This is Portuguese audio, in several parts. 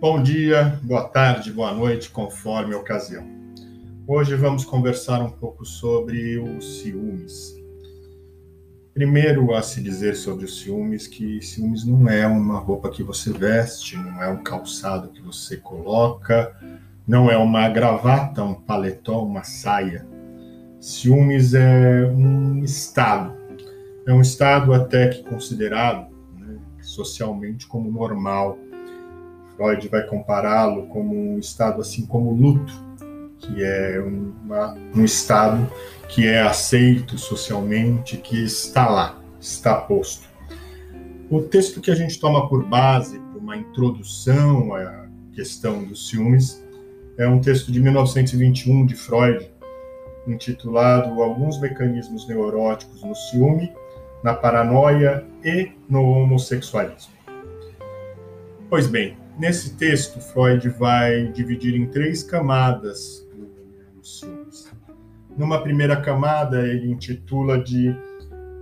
Bom dia, boa tarde, boa noite, conforme a ocasião. Hoje vamos conversar um pouco sobre os ciúmes. Primeiro a se dizer sobre os ciúmes que ciúmes não é uma roupa que você veste, não é um calçado que você coloca, não é uma gravata, um paletó, uma saia. Ciúmes é um estado. É um estado até que considerado né, socialmente como normal Freud vai compará-lo como um estado assim como o luto, que é uma, um estado que é aceito socialmente, que está lá, está posto. O texto que a gente toma por base para uma introdução à questão dos ciúmes é um texto de 1921 de Freud, intitulado Alguns mecanismos neuróticos no ciúme, na paranoia e no homossexualismo. Pois bem, Nesse texto, Freud vai dividir em três camadas os ciúmes. Numa primeira camada, ele intitula de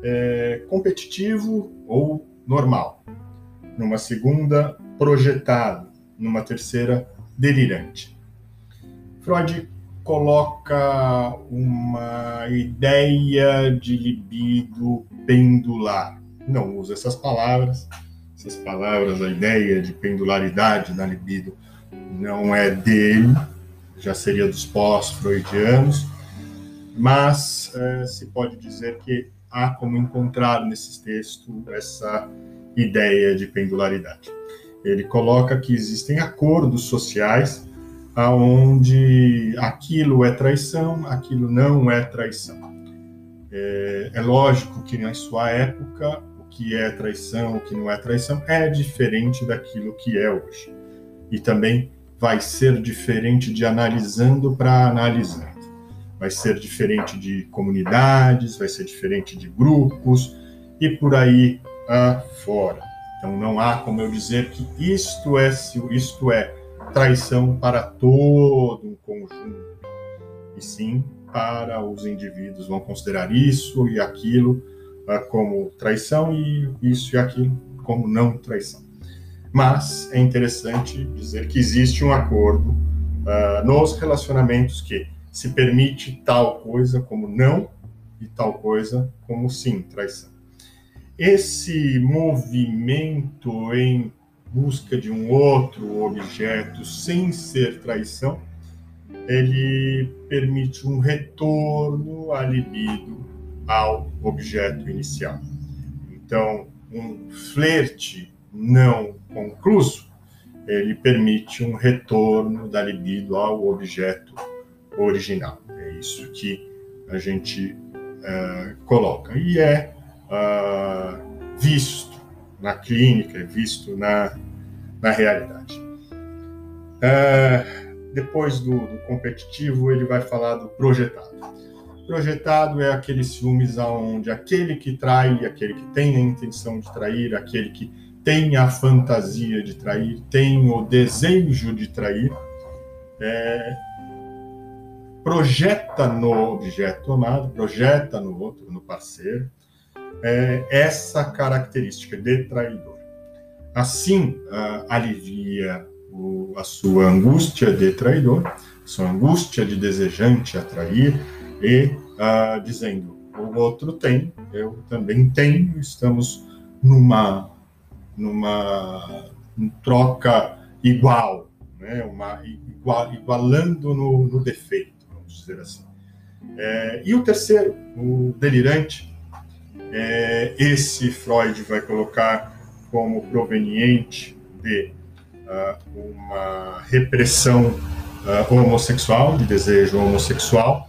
é, competitivo ou normal. Numa segunda, projetado. Numa terceira, delirante. Freud coloca uma ideia de libido pendular. Não usa essas palavras, essas palavras, a ideia de pendularidade da libido não é dele, já seria dos pós-freudianos, mas é, se pode dizer que há como encontrar nesses textos essa ideia de pendularidade. Ele coloca que existem acordos sociais aonde aquilo é traição, aquilo não é traição. É, é lógico que na sua época que é traição, o que não é traição, é diferente daquilo que é hoje. E também vai ser diferente de analisando para analisando. Vai ser diferente de comunidades, vai ser diferente de grupos e por aí afora. Então não há como eu dizer que isto é isto é traição para todo um conjunto. E sim para os indivíduos vão considerar isso e aquilo como traição e isso e aquilo como não traição. Mas é interessante dizer que existe um acordo uh, nos relacionamentos que se permite tal coisa como não e tal coisa como sim, traição. Esse movimento em busca de um outro objeto sem ser traição, ele permite um retorno à libido ao objeto inicial. Então, um flerte não concluso, ele permite um retorno da libido ao objeto original. É isso que a gente uh, coloca. E é uh, visto na clínica, é visto na, na realidade. Uh, depois do, do competitivo, ele vai falar do projetado. Projetado é aquele ciúmes onde aquele que trai, aquele que tem a intenção de trair, aquele que tem a fantasia de trair, tem o desejo de trair, é, projeta no objeto amado, projeta no outro, no parceiro, é, essa característica de traidor. Assim, uh, alivia o, a sua angústia de traidor, sua angústia de desejante atrair, e uh, dizendo: o outro tem, eu também tenho, estamos numa, numa troca igual, né? Uma, igual, igualando no, no defeito, vamos dizer assim. É, e o terceiro, o delirante, é, esse Freud vai colocar como proveniente de uh, uma repressão uh, homossexual, de desejo homossexual,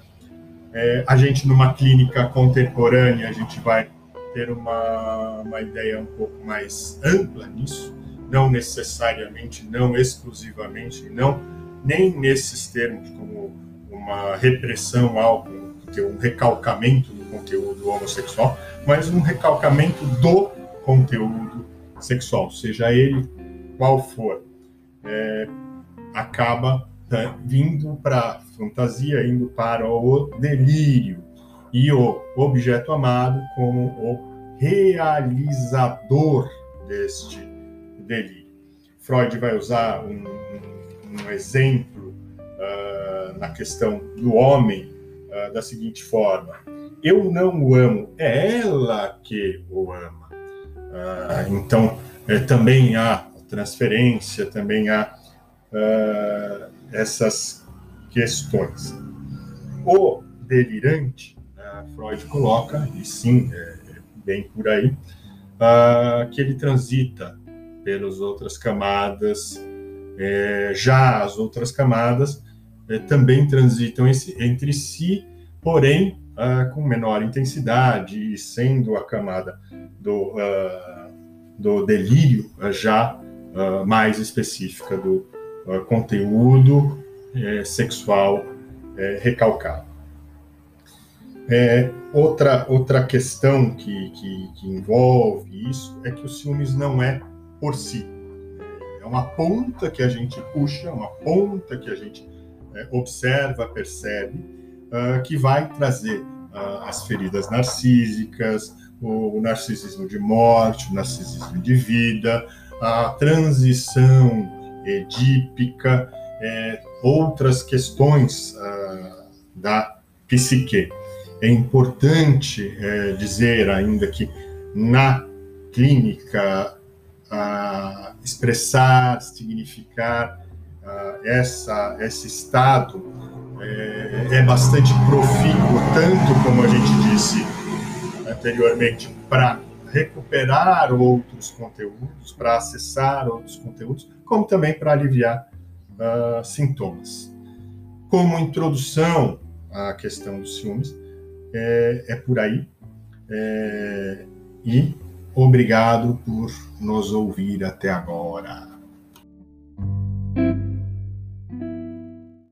é, a gente, numa clínica contemporânea, a gente vai ter uma, uma ideia um pouco mais ampla nisso, não necessariamente, não exclusivamente, não nem nesses termos como uma repressão ao um recalcamento do conteúdo homossexual, mas um recalcamento do conteúdo sexual, seja ele qual for, é, acaba né, vindo para fantasia, indo para o delírio, e o objeto amado como o realizador deste delírio. Freud vai usar um, um, exemplo uh, na questão do homem uh, da seguinte forma: eu não o amo, é ela que o ama. Uh, então, é, também há transferência, também há essas questões. O delirante, né, Freud coloca, e sim, é, é bem por aí, que ele transita pelas outras camadas, é, já as outras camadas é, também transitam esse, entre si, porém uh, com menor intensidade, e sendo a camada do, uh, do delírio uh, já mais específica do conteúdo é, sexual é, recalcado. É, outra, outra questão que, que, que envolve isso é que o ciúmes não é por si. É uma ponta que a gente puxa, uma ponta que a gente é, observa, percebe, uh, que vai trazer uh, as feridas narcísicas, o, narcisismo de morte, o narcisismo de vida, a transição edípica, é, outras questões uh, da psique. É importante é, dizer ainda que na clínica a expressar, significar uh, essa, esse estado é, é, bastante profícuo, tanto como a gente disse anteriormente, para recuperar outros conteúdos, para acessar outros conteúdos, como também para aliviar uh, sintomas. Como introdução à questão dos ciúmes, é, é por aí. É, e Obrigado por nos ouvir até agora.